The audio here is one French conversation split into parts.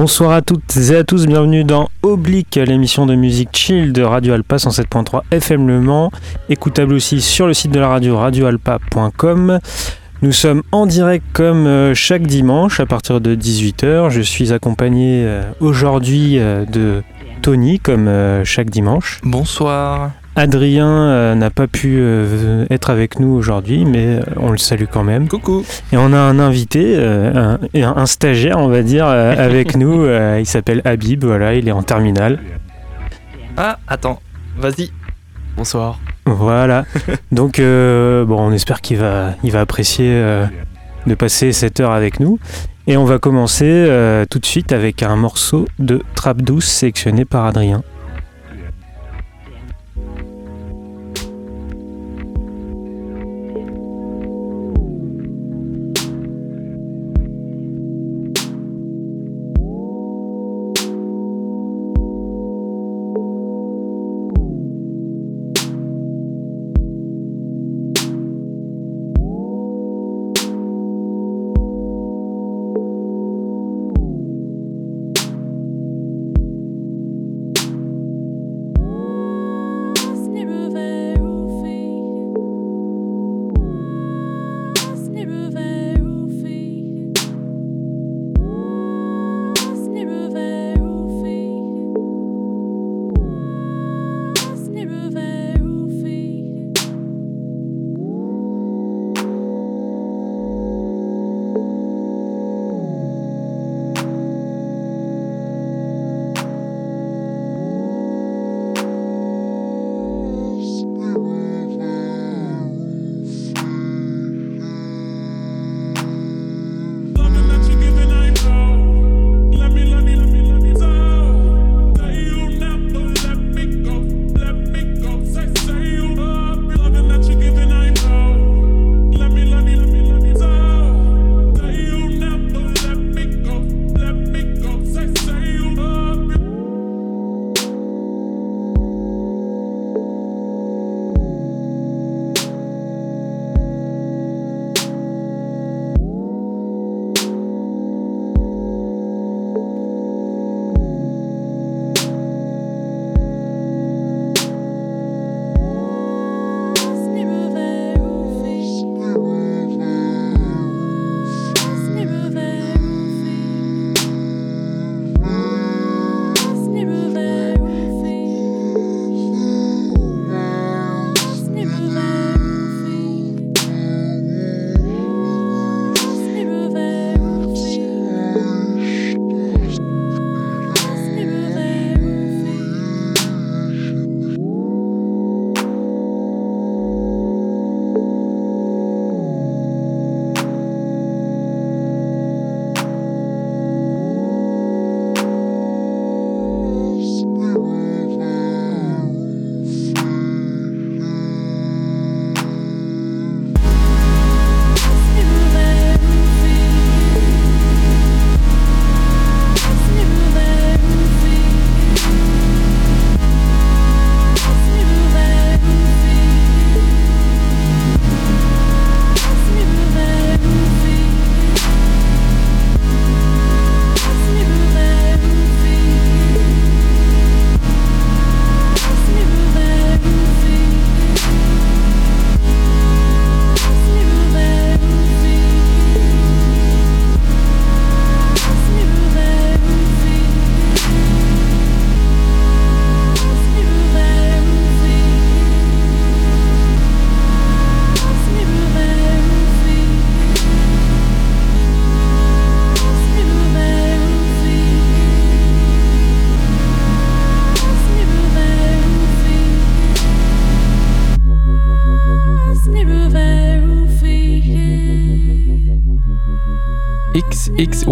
Bonsoir à toutes et à tous, bienvenue dans Oblique, l'émission de musique chill de Radio Alpa 107.3 FM Le Mans, écoutable aussi sur le site de la radio radioalpa.com. Nous sommes en direct comme euh, chaque dimanche à partir de 18h. Je suis accompagné euh, aujourd'hui euh, de Tony comme chaque dimanche. Bonsoir. Adrien euh, n'a pas pu euh, être avec nous aujourd'hui, mais euh, on le salue quand même. Coucou. Et on a un invité, un, un, stagiaire, on va dire, avec nous. il s'appelle Habib, voilà, il est en terminale. Ah, attends, vas-y. Bonsoir. Voilà. Donc, bon, on espère qu'il va, il va apprécier de passer cette heure avec nous. Et on va commencer tout de suite avec un morceau de Trap douce sélectionné par Adrien.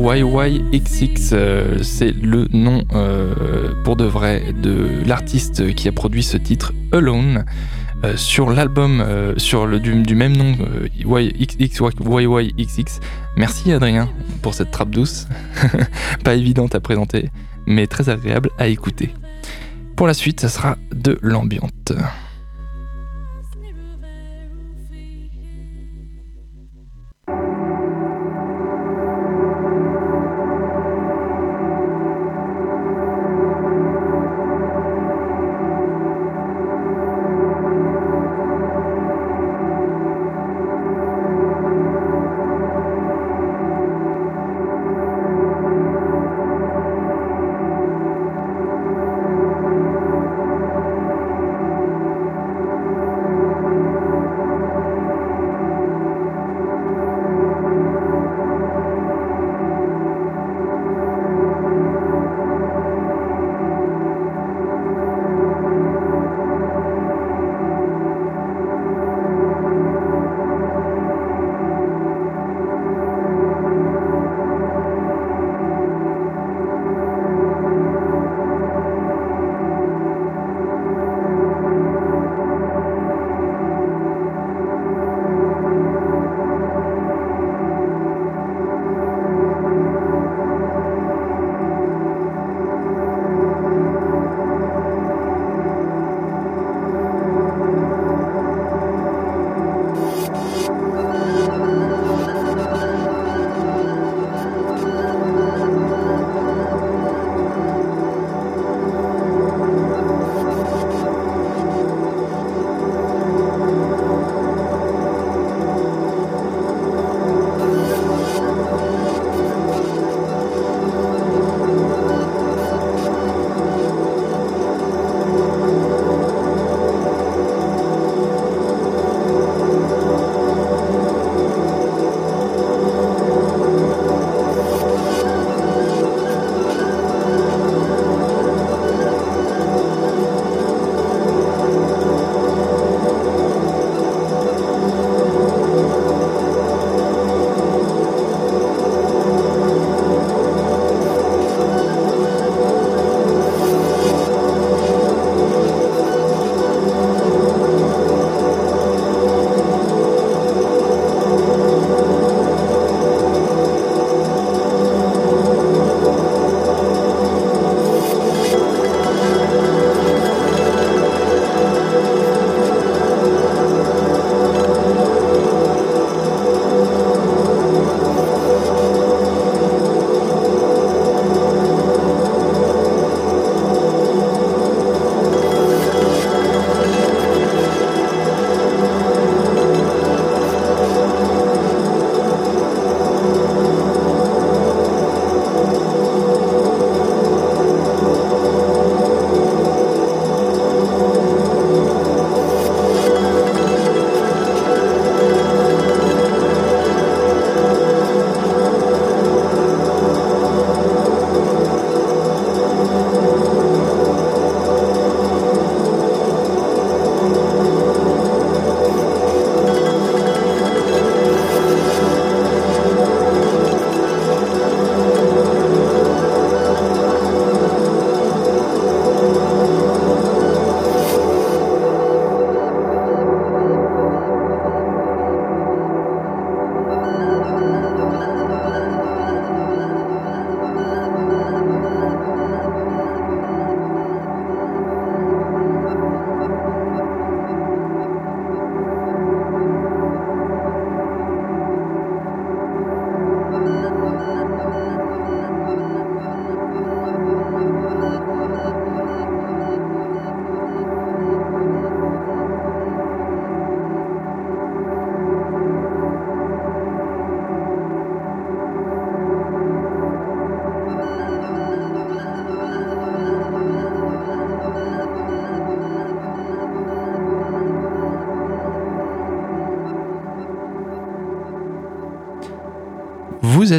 XYYXX, euh, c'est le nom euh, pour de vrai de l'artiste qui a produit ce titre Alone. Euh, sur l'album sur du, même nom YXX. Merci Adrien pour cette trappe douce, pas évidente à présenter, mais très agréable à écouter. Pour la suite, ça sera de l'ambiante.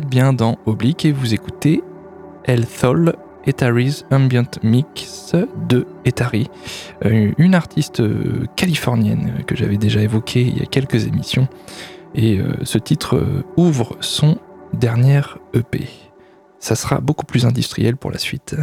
Bien dans Oblique et vous écoutez El Thol Etari's Ambient Mix de Etari, euh, une artiste euh, californienne que j'avais déjà évoquée il y a quelques émissions. Et euh, ce titre ouvre son dernier EP. Ça sera beaucoup plus industriel pour la suite.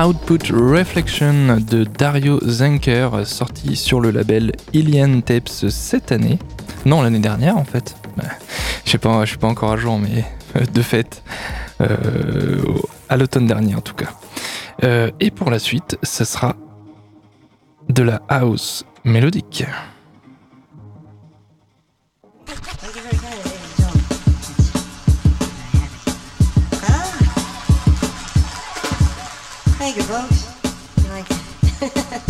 Output Reflection de Dario Zenker, sorti sur le label Alien Tapes cette année. Non, l'année dernière en fait. Je ne suis pas encore à jour, mais euh, de fait, euh, à l'automne dernier en tout cas. Euh, et pour la suite, ce sera de la house mélodique. Like tiger, folks. Like.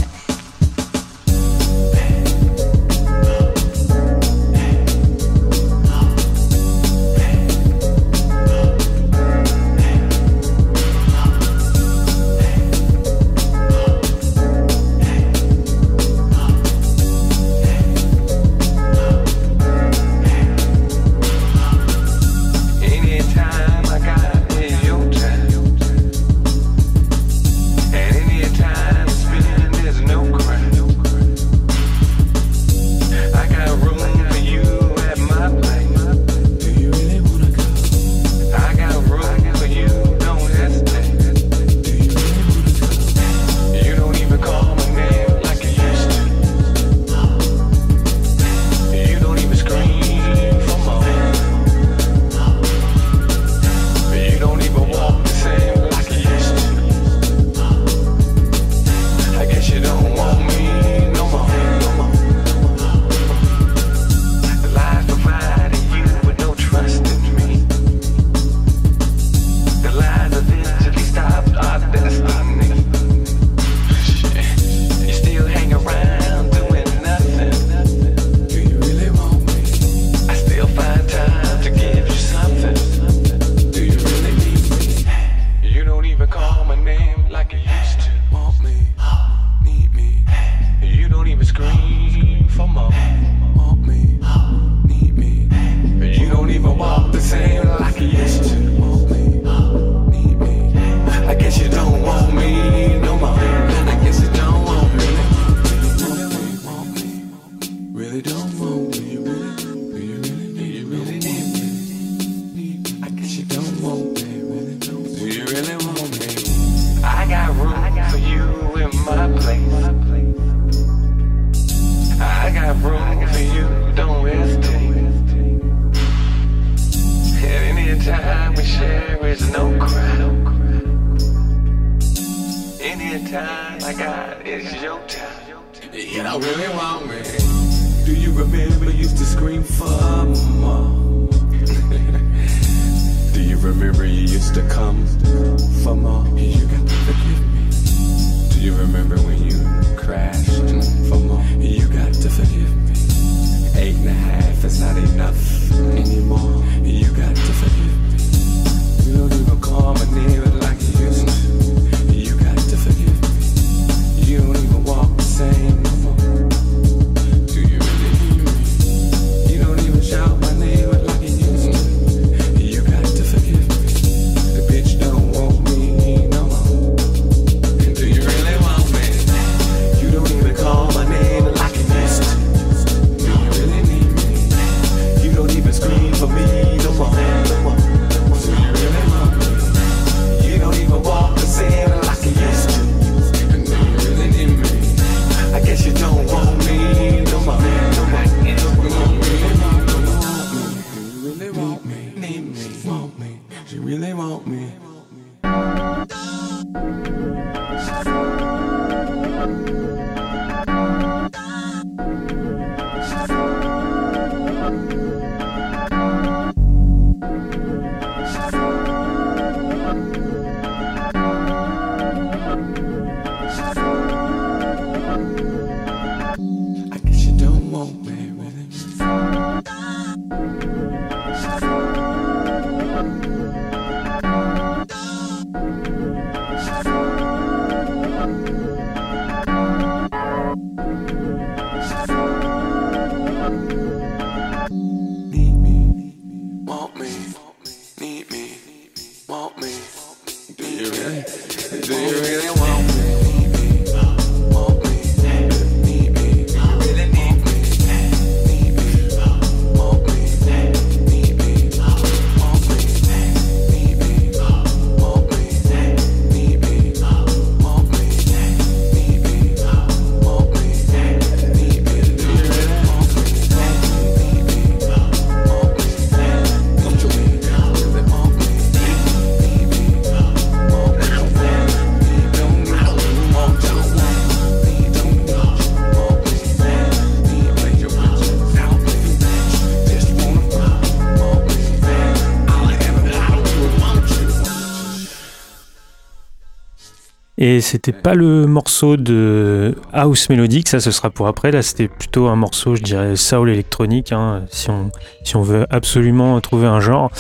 Et c'était pas le morceau de house mélodique, ça ce sera pour après. Là, c'était plutôt un morceau, je dirais, soul électronique, hein, si, on, si on veut absolument trouver un genre.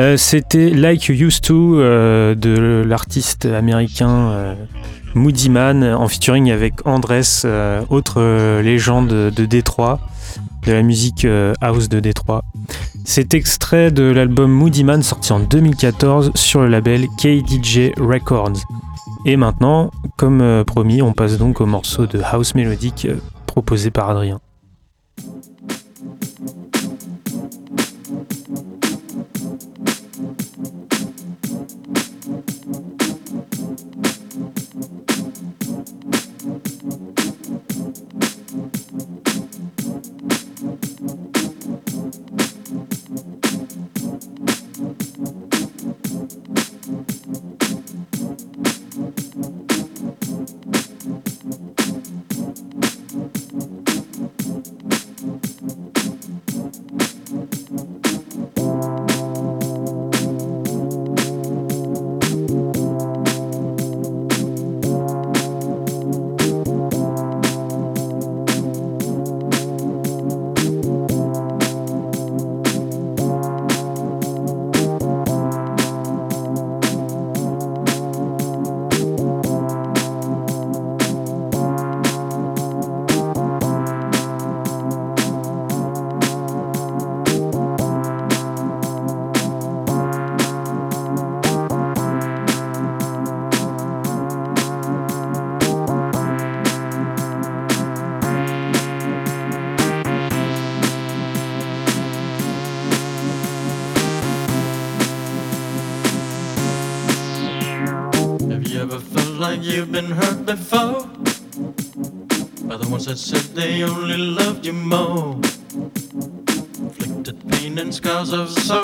Euh, c'était Like You Used To euh, de l'artiste américain euh, Moody Man en featuring avec Andres, euh, autre légende de Détroit, de la musique house de Détroit. C'est extrait de l'album Moody Man sorti en 2014 sur le label KDJ Records. Et maintenant, comme euh, promis, on passe donc au morceau de house mélodique euh, proposé par Adrien. Only loved you more. Inflicted pain and scars of sorrow,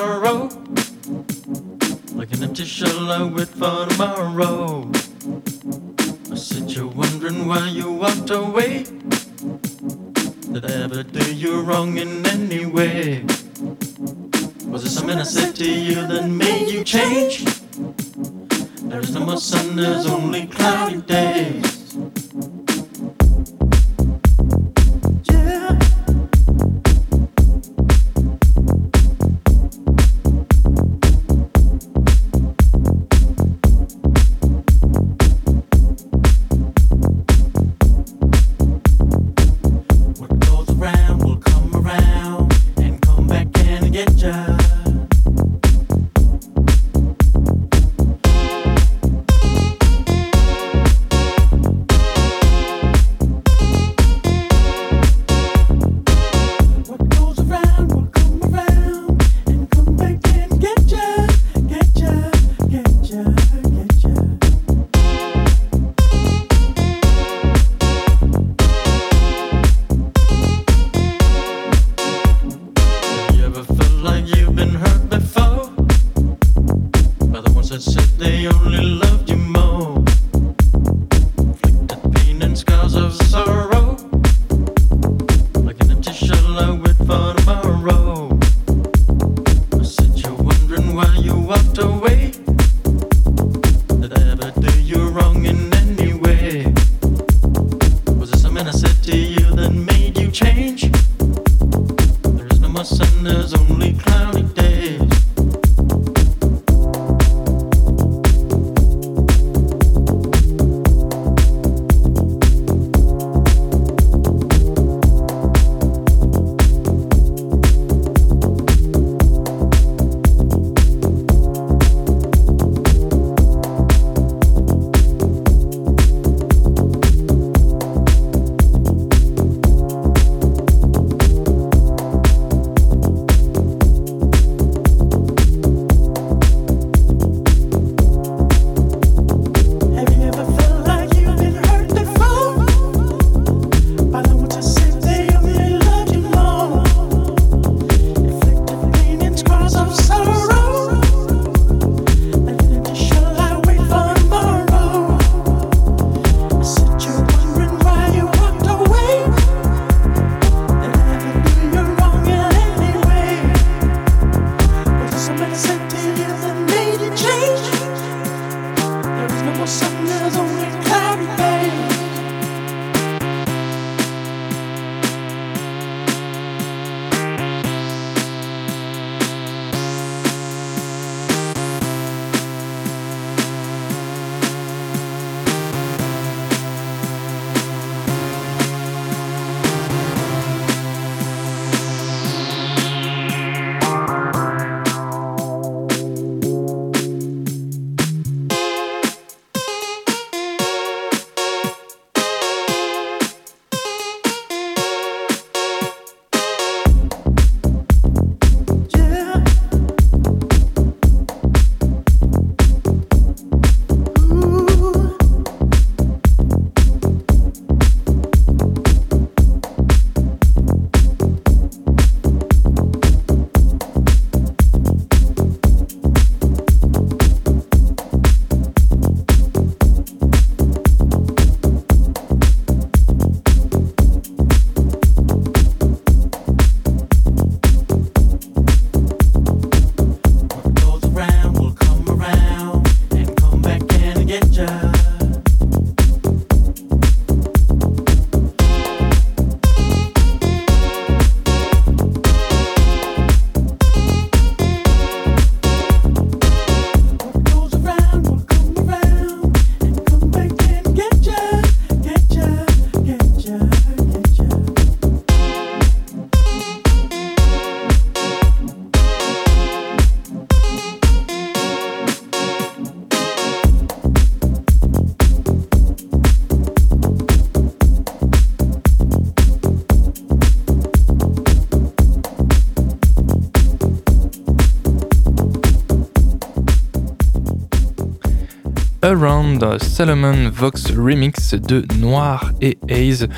Around Solomon Vox Remix de Noir et Haze.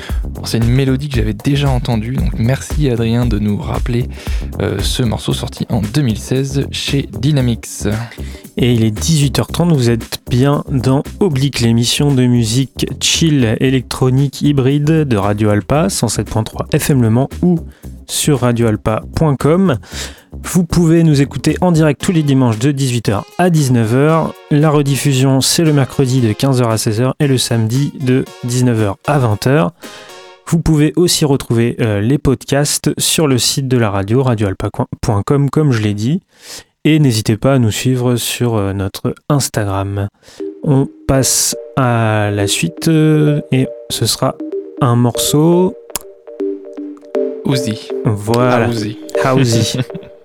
C'est une mélodie que j'avais déjà entendue, donc merci Adrien de nous rappeler euh, ce morceau sorti en 2016 chez Dynamix. Et il est 18h30, vous êtes bien dans Oblique, l'émission de musique chill électronique hybride de Radio Alpa 107.3 FM Le Mans ou sur radioalpa.com. Vous pouvez nous écouter en direct tous les dimanches de 18h à 19h. La rediffusion, c'est le mercredi de 15h à 16h et le samedi de 19h à 20h. Vous pouvez aussi retrouver euh, les podcasts sur le site de la radio, radioalpa.com, comme je l'ai dit. Et n'hésitez pas à nous suivre sur euh, notre Instagram. On passe à la suite euh, et ce sera un morceau. Uzi. Voilà, Ah,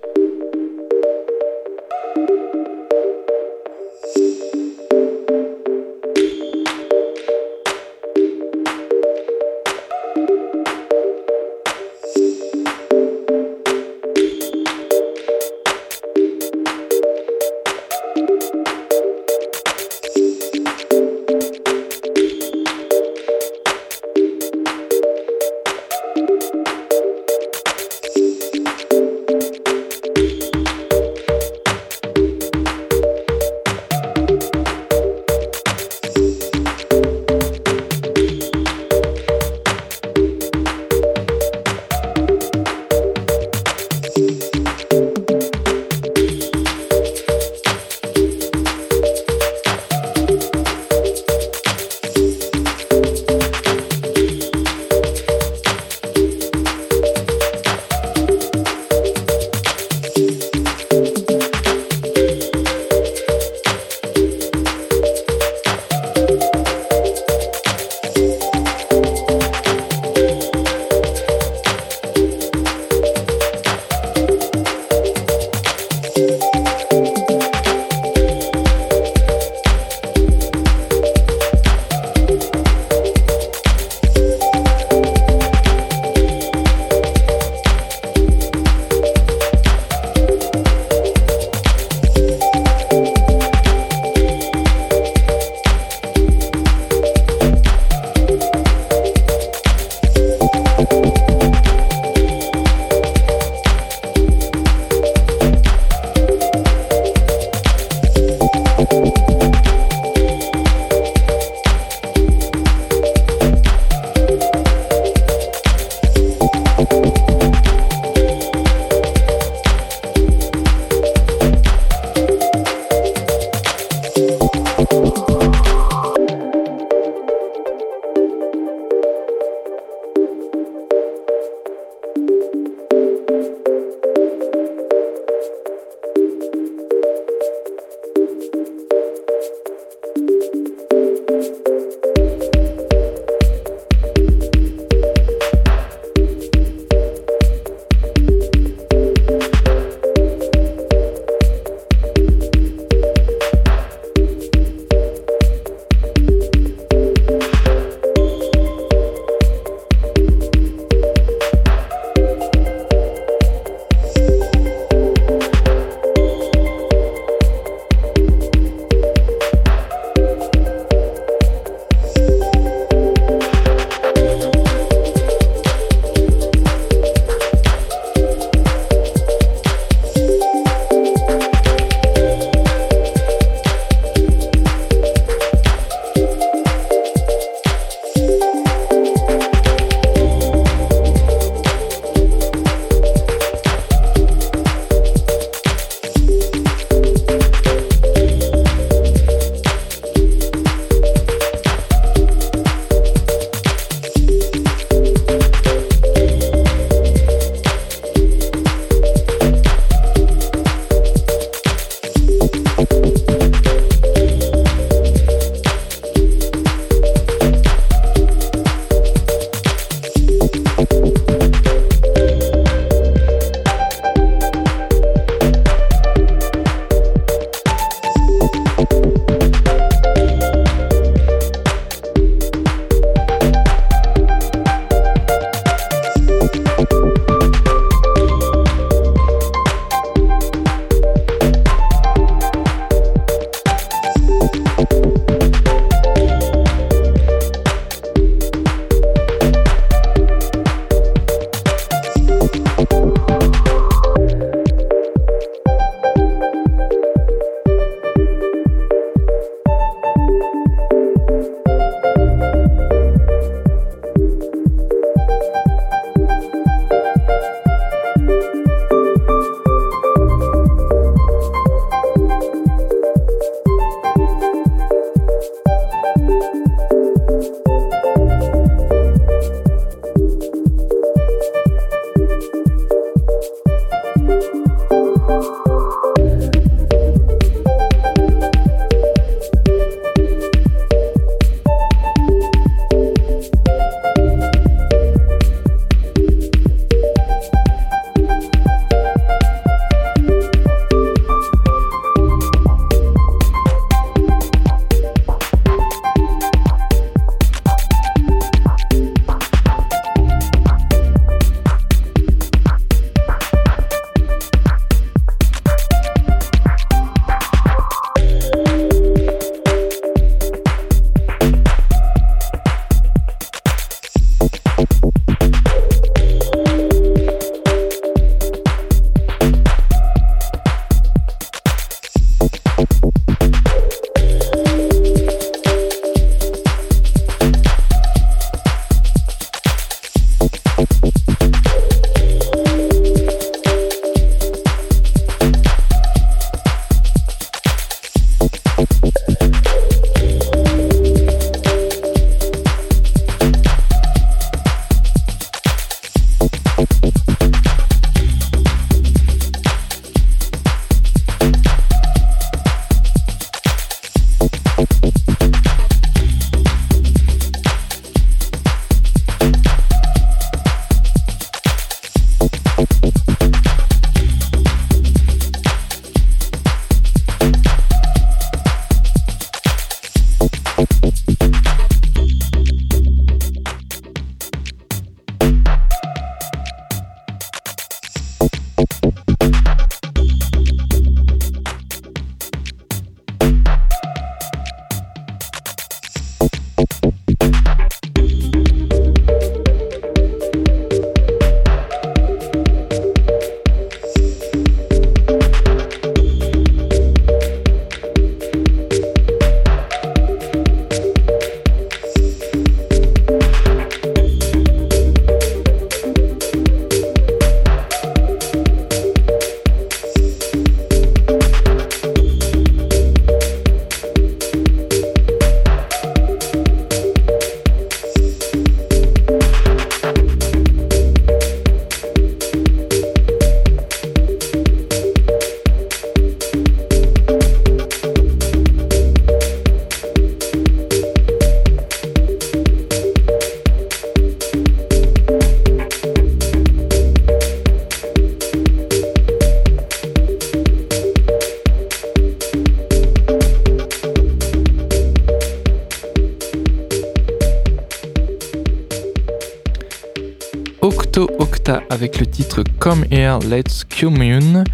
titre Come Here, Let's Commune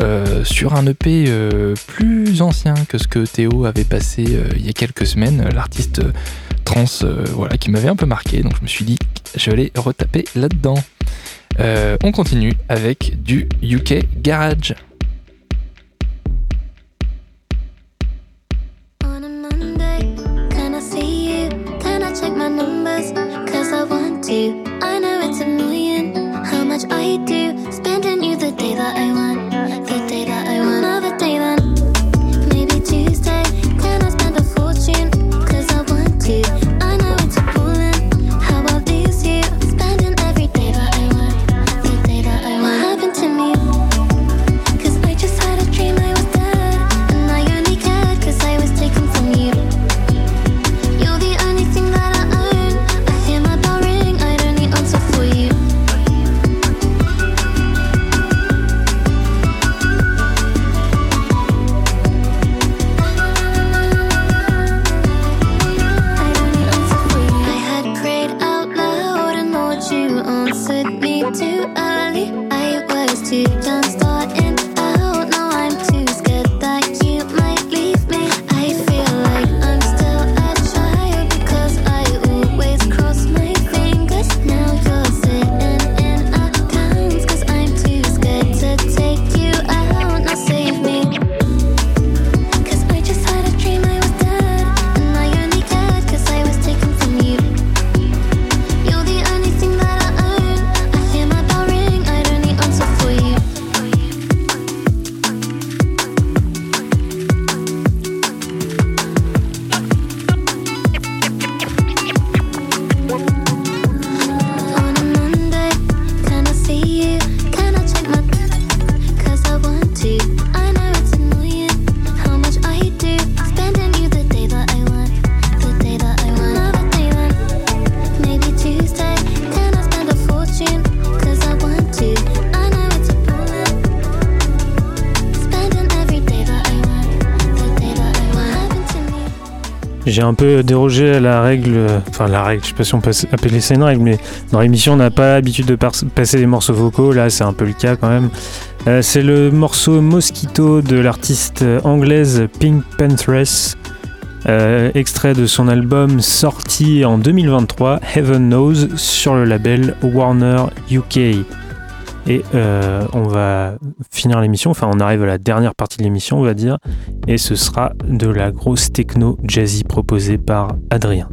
euh, sur un EP euh, plus ancien que ce que Théo avait passé euh, il y a quelques semaines, l'artiste trans voilà, qui m'avait un peu marqué, donc je me suis dit je vais aller retaper là-dedans. on continue avec du UK Garage. J'ai un peu dérogé à la règle, enfin la règle, je sais pas si on peut appeler ça une règle, mais dans l'émission on n'a pas l'habitude de passer des morceaux vocaux, là c'est un peu le cas quand même. Euh, c'est le morceau Mosquito de l'artiste anglaise Pink Panthers, euh, extrait de son album sorti en 2023, Heaven Knows, sur le label Warner UK. Et euh, on va finir l'émission, enfin on arrive à la dernière partie de l'émission on va dire, et ce sera de la grosse techno jazzy proposée par Adrien.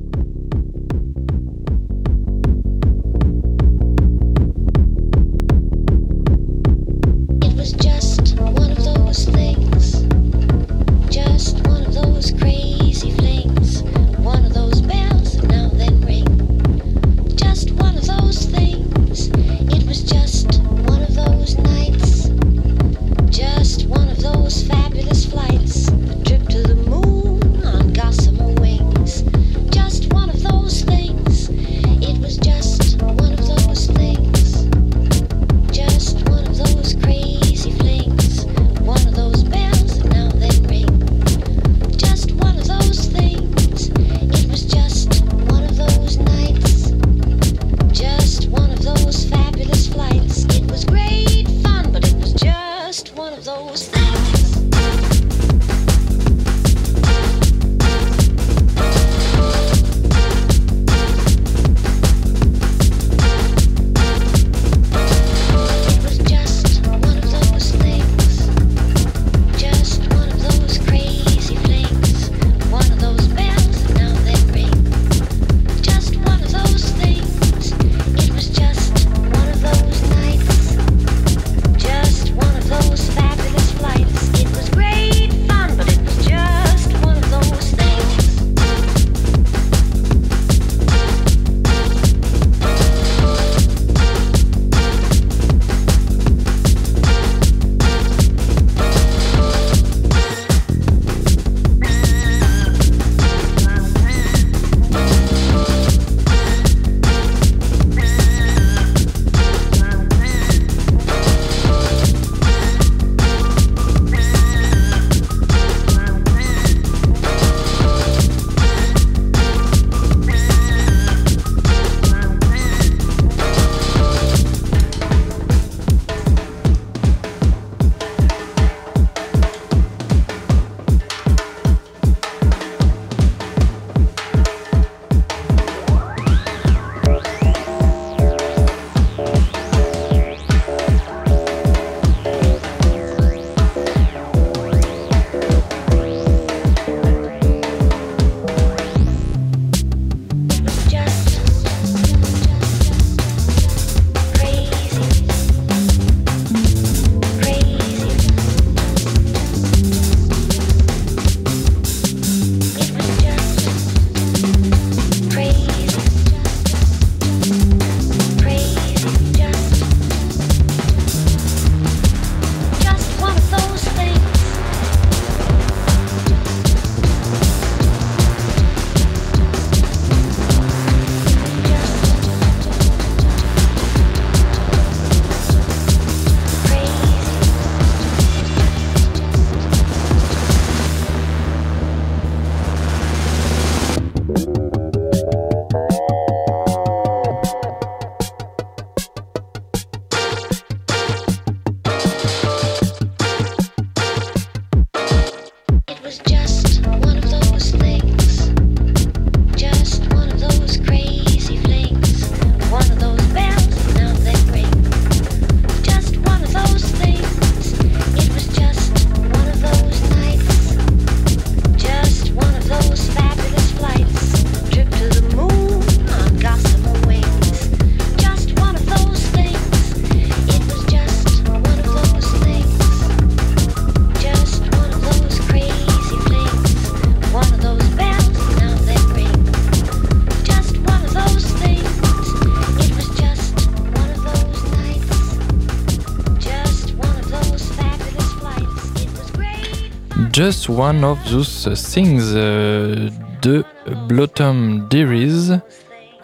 Just One of Those Things euh, de Blottom Dearies.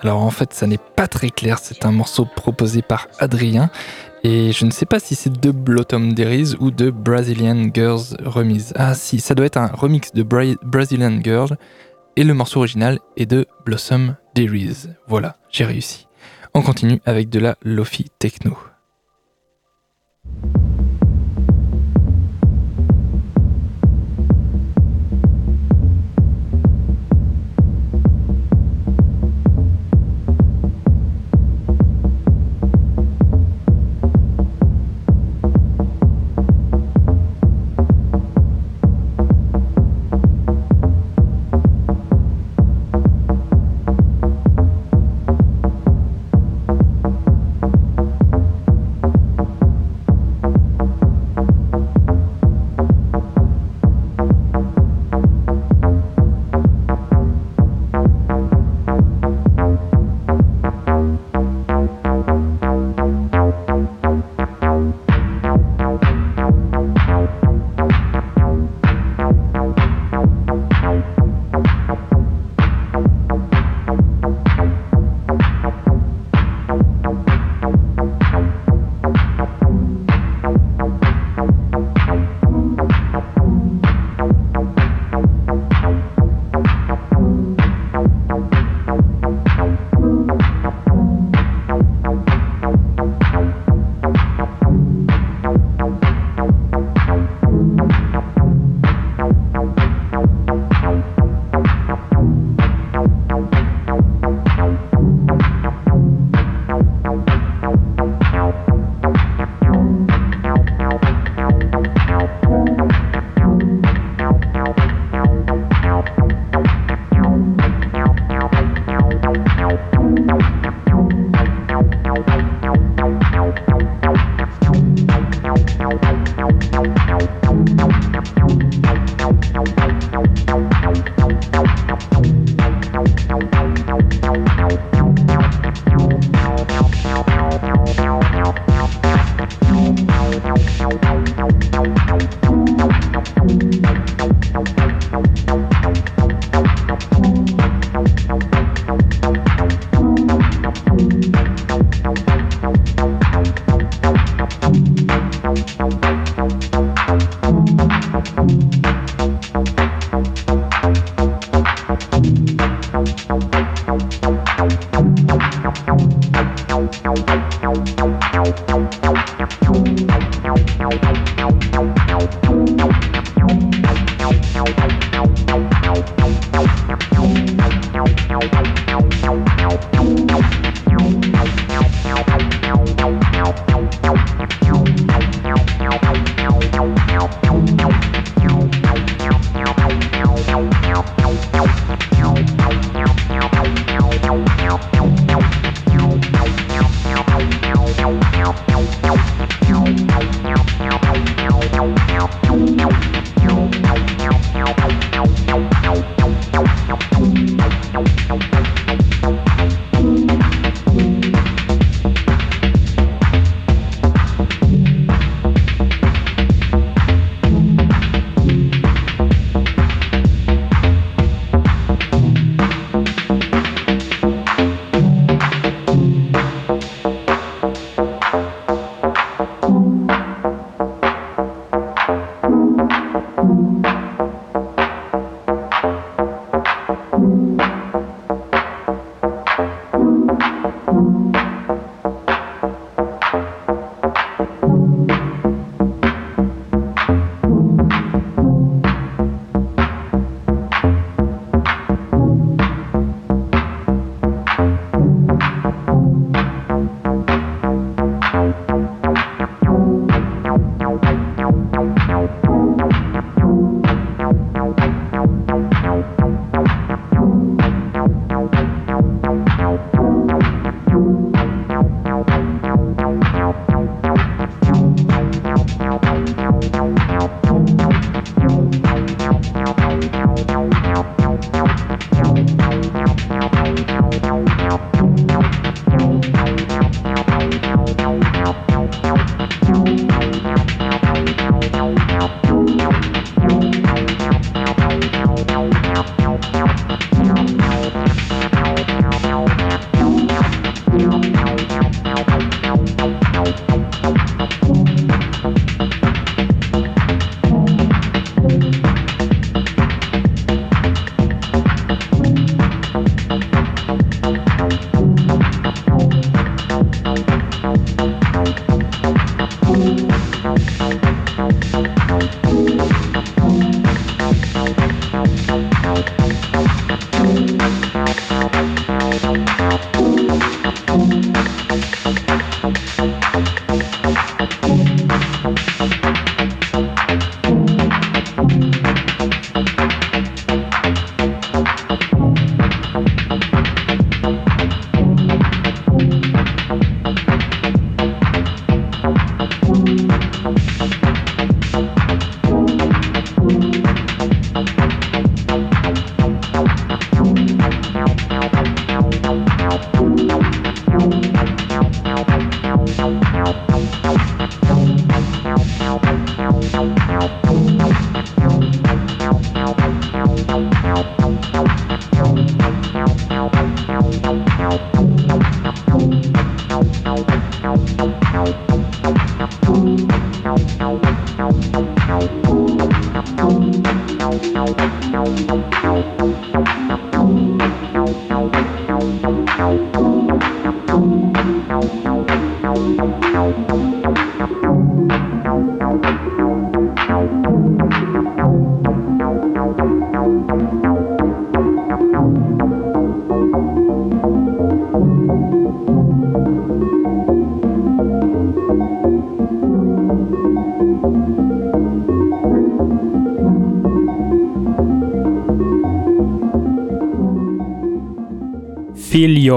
Alors en fait, ça n'est pas très clair. C'est un morceau proposé par Adrien. Et je ne sais pas si c'est de Blottom Dearies ou de Brazilian Girls Remise. Ah si, ça doit être un remix de Bra- Brazilian Girl. Et le morceau original est de Blossom Dearies. Voilà, j'ai réussi. On continue avec de la Lofi Techno.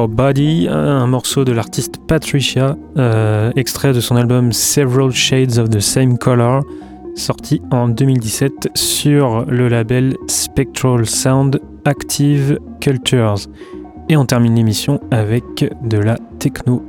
Body, un morceau de l'artiste Patricia, euh, extrait de son album Several Shades of the Same Color, sorti en 2017 sur le label Spectral Sound Active Cultures. Et on termine l'émission avec de la techno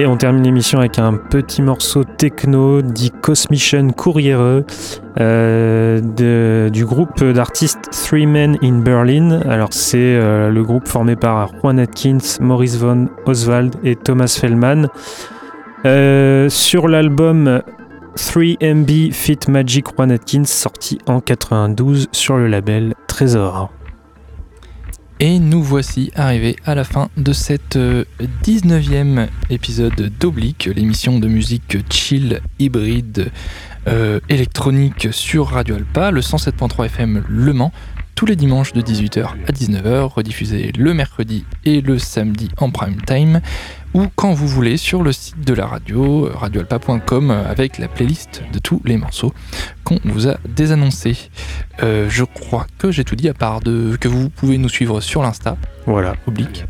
Et on termine l'émission avec un petit morceau techno dit Cosmission Courriere euh, du groupe d'artistes Three Men in Berlin. Alors c'est euh, le groupe formé par Juan Atkins, Maurice von Oswald et Thomas Fellman. Euh, sur l'album 3MB Fit Magic Juan Atkins sorti en 92 sur le label Trésor. Et nous voici arrivés à la fin de cette euh, 19e épisode d'Oblique, l'émission de musique chill, hybride, euh, électronique sur Radio Alpa, le 107.3 FM Le Mans, tous les dimanches de 18h à 19h, rediffusé le mercredi et le samedi en prime time, ou quand vous voulez sur le site de la radio, radioalpa.com, avec la playlist de tous les morceaux qu'on vous a désannoncés. Euh, je crois que j'ai tout dit à part de que vous pouvez nous suivre sur l'Insta, Voilà, oblique.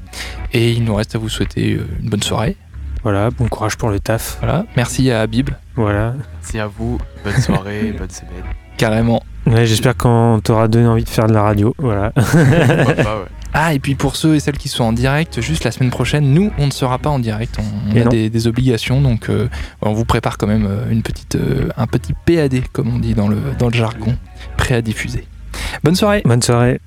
Et il nous reste à vous souhaiter euh, une bonne soirée. voilà, bon courage pour le taf. Voilà. Merci à Habib, Voilà. Merci à vous. Bonne soirée, bonne semaine. carrément. Ouais, J'espère qu'on t'aura donné envie de faire de la radio. Voilà. Ah, et puis pour ceux et celles qui sont en direct, juste la semaine prochaine, nous, on ne sera pas en direct. On, a des obligations, donc euh, on vous prépare quand même euh, une petite, euh, un petit PAD, comme on dit dans le, dans le jargon, prêt à diffuser. Bonne soirée Bonne soirée.